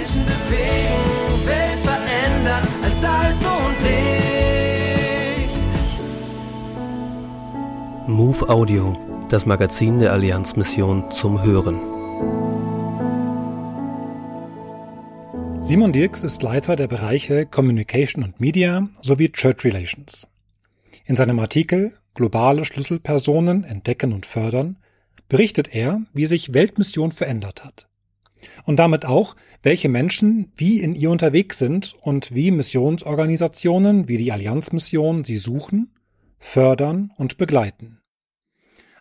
Menschen bewegen, Welt verändern als Salz und Licht. Move Audio, das Magazin der Allianzmission zum Hören. Simon Dirks ist Leiter der Bereiche Communication und Media sowie Church Relations. In seinem Artikel Globale Schlüsselpersonen entdecken und fördern berichtet er, wie sich Weltmission verändert hat. Und damit auch, welche Menschen wie in ihr unterwegs sind und wie Missionsorganisationen wie die Allianzmission sie suchen, fördern und begleiten.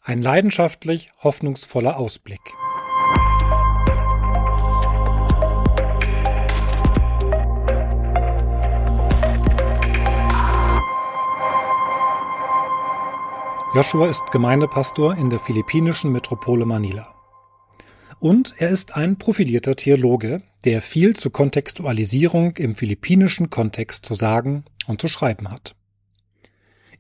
Ein leidenschaftlich hoffnungsvoller Ausblick. Joshua ist Gemeindepastor in der philippinischen Metropole Manila. Und er ist ein profilierter Theologe, der viel zur Kontextualisierung im philippinischen Kontext zu sagen und zu schreiben hat.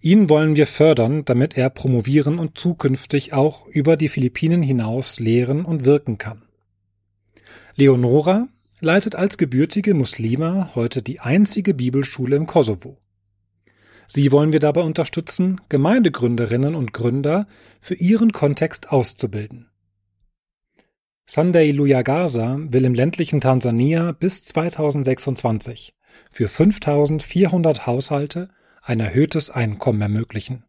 Ihn wollen wir fördern, damit er promovieren und zukünftig auch über die Philippinen hinaus lehren und wirken kann. Leonora leitet als gebürtige Muslima heute die einzige Bibelschule im Kosovo. Sie wollen wir dabei unterstützen, Gemeindegründerinnen und Gründer für ihren Kontext auszubilden. Sunday Luyagasa will im ländlichen Tansania bis 2026 für 5400 Haushalte ein erhöhtes Einkommen ermöglichen.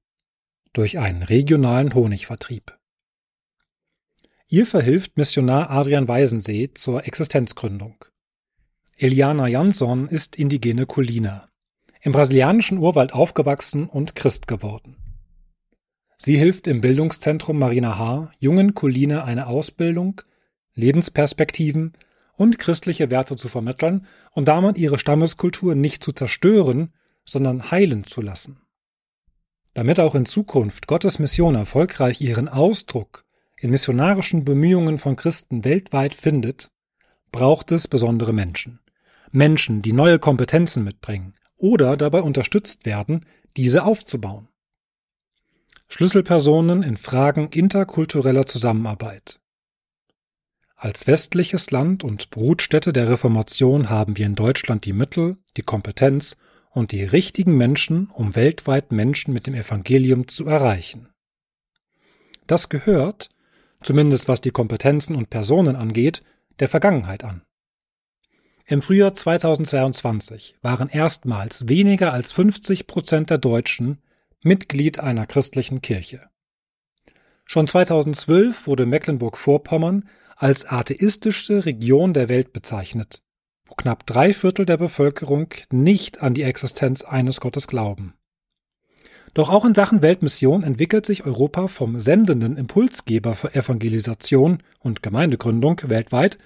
Durch einen regionalen Honigvertrieb. Ihr verhilft Missionar Adrian Weisensee zur Existenzgründung. Eliana Jansson ist indigene Kulina im brasilianischen Urwald aufgewachsen und Christ geworden. Sie hilft im Bildungszentrum Marina Haar jungen Kulina eine Ausbildung, Lebensperspektiven und christliche Werte zu vermitteln und damit ihre Stammeskultur nicht zu zerstören, sondern heilen zu lassen. Damit auch in Zukunft Gottes Mission erfolgreich ihren Ausdruck in missionarischen Bemühungen von Christen weltweit findet, braucht es besondere Menschen. Menschen, die neue Kompetenzen mitbringen, oder dabei unterstützt werden, diese aufzubauen. Schlüsselpersonen in Fragen interkultureller Zusammenarbeit. Als westliches Land und Brutstätte der Reformation haben wir in Deutschland die Mittel, die Kompetenz und die richtigen Menschen, um weltweit Menschen mit dem Evangelium zu erreichen. Das gehört, zumindest was die Kompetenzen und Personen angeht, der Vergangenheit an. Im Frühjahr 2022 waren erstmals weniger als 50 Prozent der Deutschen Mitglied einer christlichen Kirche. Schon 2012 wurde Mecklenburg-Vorpommern als atheistische Region der Welt bezeichnet, wo knapp drei Viertel der Bevölkerung nicht an die Existenz eines Gottes glauben. Doch auch in Sachen Weltmission entwickelt sich Europa vom sendenden Impulsgeber für Evangelisation und Gemeindegründung weltweit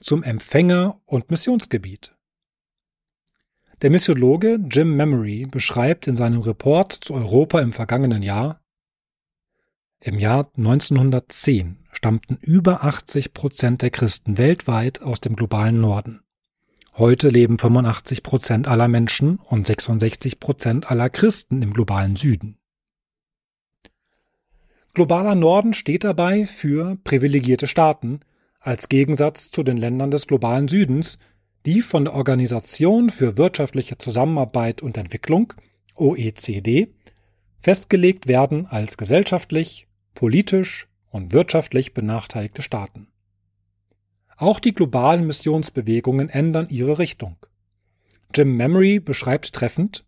zum Empfänger und Missionsgebiet. Der Missiologe Jim Memory beschreibt in seinem Report zu Europa im vergangenen Jahr, im Jahr 1910 stammten über 80 Prozent der Christen weltweit aus dem globalen Norden. Heute leben 85 Prozent aller Menschen und 66 Prozent aller Christen im globalen Süden. Globaler Norden steht dabei für privilegierte Staaten, als Gegensatz zu den Ländern des globalen Südens, die von der Organisation für wirtschaftliche Zusammenarbeit und Entwicklung OECD festgelegt werden als gesellschaftlich, politisch und wirtschaftlich benachteiligte Staaten. Auch die globalen Missionsbewegungen ändern ihre Richtung. Jim Memory beschreibt treffend,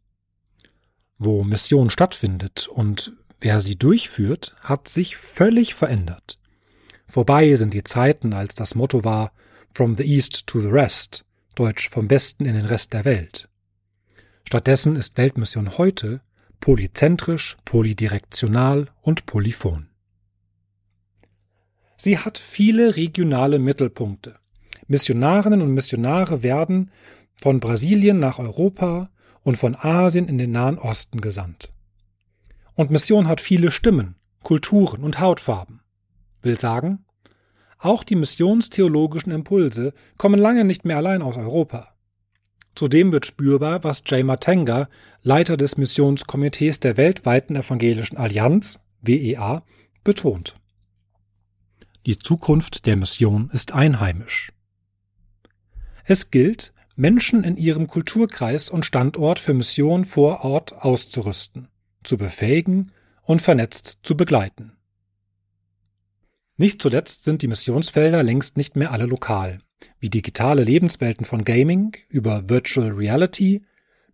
wo Mission stattfindet und wer sie durchführt, hat sich völlig verändert. Vorbei sind die Zeiten, als das Motto war From the East to the Rest, deutsch vom Westen in den Rest der Welt. Stattdessen ist Weltmission heute polyzentrisch, polydirektional und polyphon. Sie hat viele regionale Mittelpunkte. Missionarinnen und Missionare werden von Brasilien nach Europa und von Asien in den Nahen Osten gesandt. Und Mission hat viele Stimmen, Kulturen und Hautfarben will sagen, auch die missionstheologischen Impulse kommen lange nicht mehr allein aus Europa. Zudem wird spürbar, was Jay Matenga, Leiter des Missionskomitees der weltweiten evangelischen Allianz, WEA, betont. Die Zukunft der Mission ist einheimisch. Es gilt, Menschen in ihrem Kulturkreis und Standort für Mission vor Ort auszurüsten, zu befähigen und vernetzt zu begleiten. Nicht zuletzt sind die Missionsfelder längst nicht mehr alle lokal, wie digitale Lebenswelten von Gaming über Virtual Reality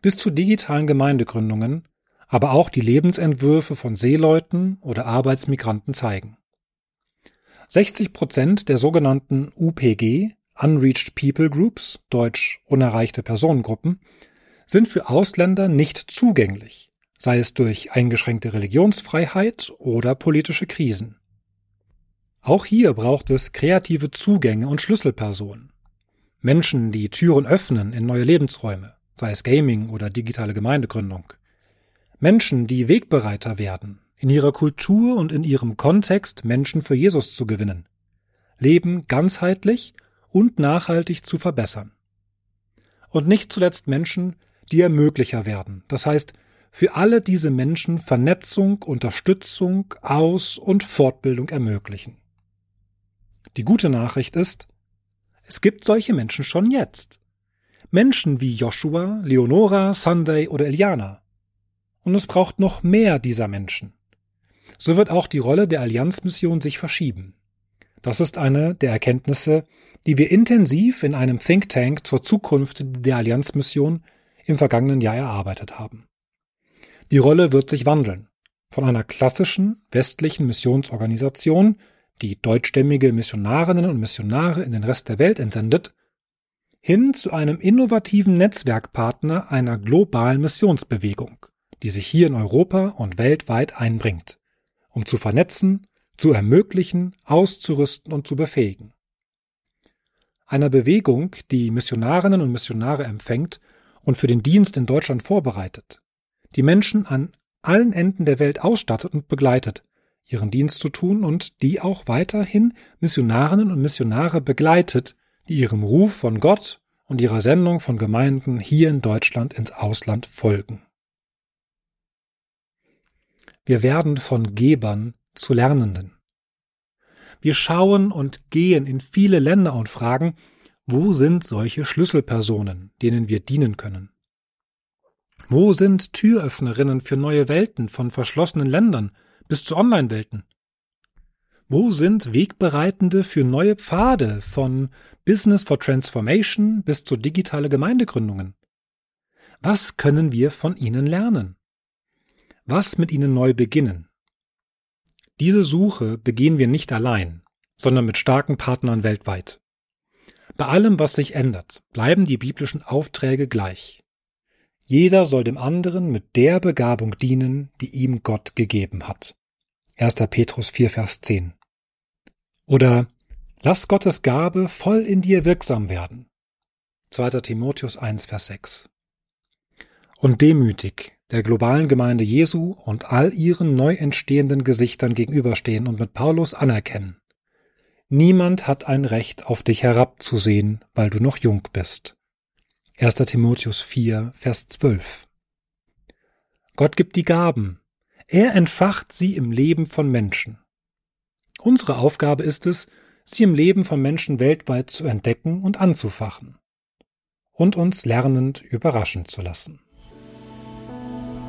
bis zu digitalen Gemeindegründungen, aber auch die Lebensentwürfe von Seeleuten oder Arbeitsmigranten zeigen. 60 Prozent der sogenannten UPG, Unreached People Groups, deutsch unerreichte Personengruppen, sind für Ausländer nicht zugänglich, sei es durch eingeschränkte Religionsfreiheit oder politische Krisen. Auch hier braucht es kreative Zugänge und Schlüsselpersonen. Menschen, die Türen öffnen in neue Lebensräume, sei es Gaming oder digitale Gemeindegründung. Menschen, die Wegbereiter werden, in ihrer Kultur und in ihrem Kontext Menschen für Jesus zu gewinnen. Leben ganzheitlich und nachhaltig zu verbessern. Und nicht zuletzt Menschen, die Ermöglicher werden, das heißt, für alle diese Menschen Vernetzung, Unterstützung, Aus- und Fortbildung ermöglichen. Die gute Nachricht ist, es gibt solche Menschen schon jetzt. Menschen wie Joshua, Leonora, Sunday oder Eliana. Und es braucht noch mehr dieser Menschen. So wird auch die Rolle der Allianzmission sich verschieben. Das ist eine der Erkenntnisse, die wir intensiv in einem Think Tank zur Zukunft der Allianzmission im vergangenen Jahr erarbeitet haben. Die Rolle wird sich wandeln. Von einer klassischen westlichen Missionsorganisation die deutschstämmige Missionarinnen und Missionare in den Rest der Welt entsendet, hin zu einem innovativen Netzwerkpartner einer globalen Missionsbewegung, die sich hier in Europa und weltweit einbringt, um zu vernetzen, zu ermöglichen, auszurüsten und zu befähigen. Einer Bewegung, die Missionarinnen und Missionare empfängt und für den Dienst in Deutschland vorbereitet, die Menschen an allen Enden der Welt ausstattet und begleitet, ihren Dienst zu tun und die auch weiterhin Missionarinnen und Missionare begleitet, die ihrem Ruf von Gott und ihrer Sendung von Gemeinden hier in Deutschland ins Ausland folgen. Wir werden von Gebern zu Lernenden. Wir schauen und gehen in viele Länder und fragen, wo sind solche Schlüsselpersonen, denen wir dienen können? Wo sind Türöffnerinnen für neue Welten von verschlossenen Ländern, bis zu Online-Welten? Wo sind Wegbereitende für neue Pfade von Business for Transformation bis zu digitale Gemeindegründungen? Was können wir von ihnen lernen? Was mit ihnen neu beginnen? Diese Suche begehen wir nicht allein, sondern mit starken Partnern weltweit. Bei allem, was sich ändert, bleiben die biblischen Aufträge gleich. Jeder soll dem anderen mit der Begabung dienen, die ihm Gott gegeben hat. 1. Petrus 4, Vers 10. Oder Lass Gottes Gabe voll in dir wirksam werden. 2. Timotheus 1, Vers 6. Und demütig der globalen Gemeinde Jesu und all ihren neu entstehenden Gesichtern gegenüberstehen und mit Paulus anerkennen. Niemand hat ein Recht, auf dich herabzusehen, weil du noch jung bist. 1. Timotheus 4, Vers 12. Gott gibt die Gaben, er entfacht sie im Leben von Menschen. Unsere Aufgabe ist es, sie im Leben von Menschen weltweit zu entdecken und anzufachen und uns lernend überraschen zu lassen.